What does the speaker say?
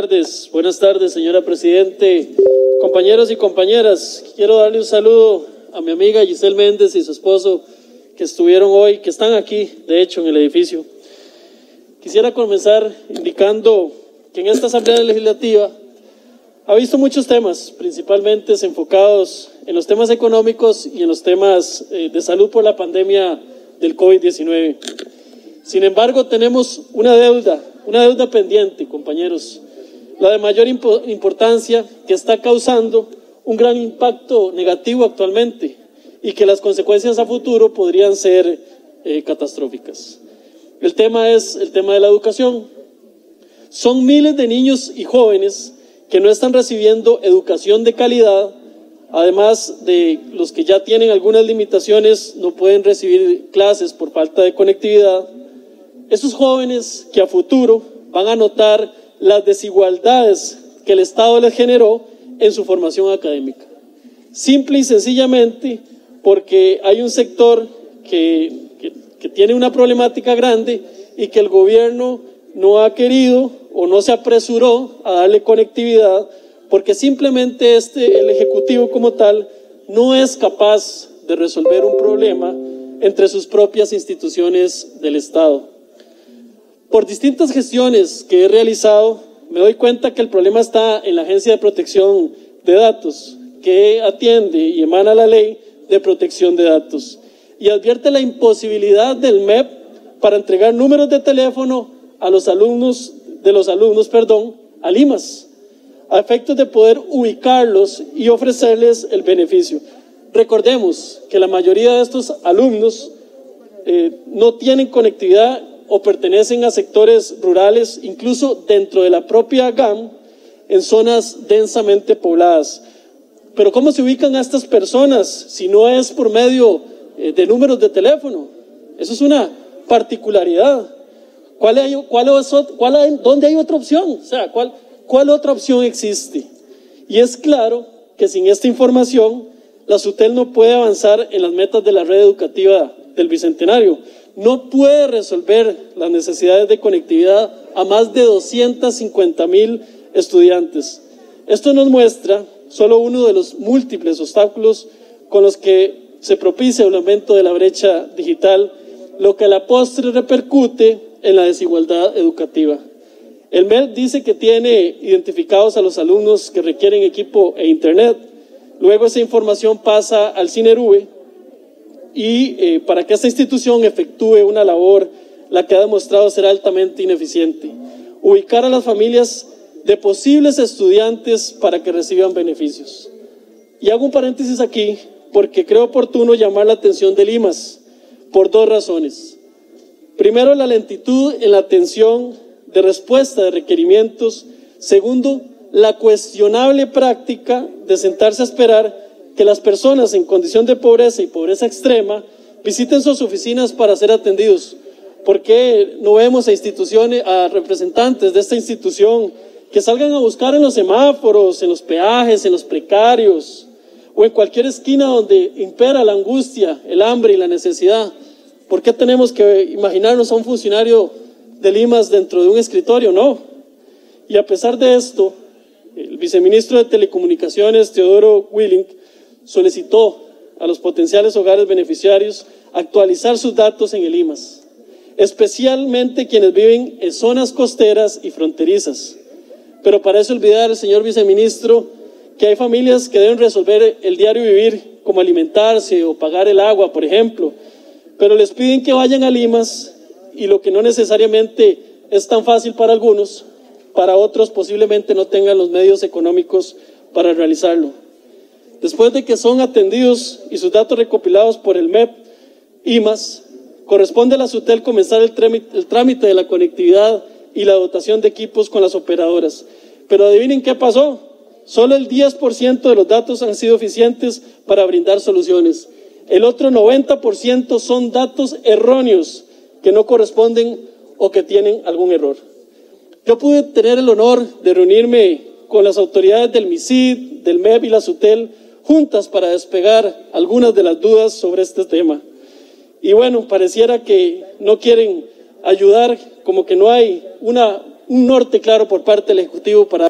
tardes, buenas tardes, señora Presidente, compañeros y compañeras. Quiero darle un saludo a mi amiga Giselle Méndez y su esposo que estuvieron hoy, que están aquí, de hecho, en el edificio. Quisiera comenzar indicando que en esta Asamblea Legislativa ha visto muchos temas, principalmente enfocados en los temas económicos y en los temas eh, de salud por la pandemia del COVID-19. Sin embargo, tenemos una deuda, una deuda pendiente, compañeros, la de mayor importancia que está causando un gran impacto negativo actualmente y que las consecuencias a futuro podrían ser eh, catastróficas. El tema es el tema de la educación. Son miles de niños y jóvenes que no están recibiendo educación de calidad, además de los que ya tienen algunas limitaciones, no pueden recibir clases por falta de conectividad. Esos jóvenes que a futuro van a notar las desigualdades que el Estado les generó en su formación académica. Simple y sencillamente porque hay un sector que que tiene una problemática grande y que el gobierno no ha querido o no se apresuró a darle conectividad porque simplemente este, el Ejecutivo como tal no es capaz de resolver un problema entre sus propias instituciones del Estado. Por distintas gestiones que he realizado, me doy cuenta que el problema está en la Agencia de Protección de Datos, que atiende y emana la ley de protección de datos y advierte la imposibilidad del MEP para entregar números de teléfono a los alumnos, de los alumnos, perdón, a Limas, a efectos de poder ubicarlos y ofrecerles el beneficio. Recordemos que la mayoría de estos alumnos eh, no tienen conectividad o pertenecen a sectores rurales, incluso dentro de la propia GAM, en zonas densamente pobladas. Pero ¿cómo se ubican a estas personas si no es por medio eh, de números de teléfono. Eso es una particularidad. ¿Cuál hay, cuál, cuál hay, ¿Dónde hay otra opción? O sea, ¿cuál, ¿cuál otra opción existe? Y es claro que sin esta información, la SUTEL no puede avanzar en las metas de la red educativa del Bicentenario. No puede resolver las necesidades de conectividad a más de 250 mil estudiantes. Esto nos muestra solo uno de los múltiples obstáculos con los que se propicia un aumento de la brecha digital, lo que a la postre repercute en la desigualdad educativa. El MED dice que tiene identificados a los alumnos que requieren equipo e Internet. Luego esa información pasa al CINERUVE y eh, para que esta institución efectúe una labor, la que ha demostrado ser altamente ineficiente. Ubicar a las familias de posibles estudiantes para que reciban beneficios. Y hago un paréntesis aquí porque creo oportuno llamar la atención de Limas por dos razones. Primero, la lentitud en la atención de respuesta de requerimientos. Segundo, la cuestionable práctica de sentarse a esperar que las personas en condición de pobreza y pobreza extrema visiten sus oficinas para ser atendidos. ¿Por qué no vemos a instituciones, a representantes de esta institución que salgan a buscar en los semáforos, en los peajes, en los precarios, o en cualquier esquina donde impera la angustia, el hambre y la necesidad. ¿Por qué tenemos que imaginarnos a un funcionario de Limas dentro de un escritorio? No. Y a pesar de esto, el viceministro de Telecomunicaciones, Teodoro Willing, solicitó a los potenciales hogares beneficiarios actualizar sus datos en el IMAS, especialmente quienes viven en zonas costeras y fronterizas. Pero para eso olvidar, señor viceministro, que hay familias que deben resolver el diario vivir, como alimentarse o pagar el agua, por ejemplo, pero les piden que vayan a Limas y lo que no necesariamente es tan fácil para algunos, para otros posiblemente no tengan los medios económicos para realizarlo. Después de que son atendidos y sus datos recopilados por el MEP, IMAS, corresponde a la SUTEL comenzar el trámite, el trámite de la conectividad y la dotación de equipos con las operadoras. Pero adivinen qué pasó. Solo el 10% de los datos han sido eficientes para brindar soluciones. El otro 90% son datos erróneos que no corresponden o que tienen algún error. Yo pude tener el honor de reunirme con las autoridades del MISID, del MEP y la SUTEL juntas para despegar algunas de las dudas sobre este tema. Y bueno, pareciera que no quieren ayudar, como que no hay una un norte claro por parte del Ejecutivo para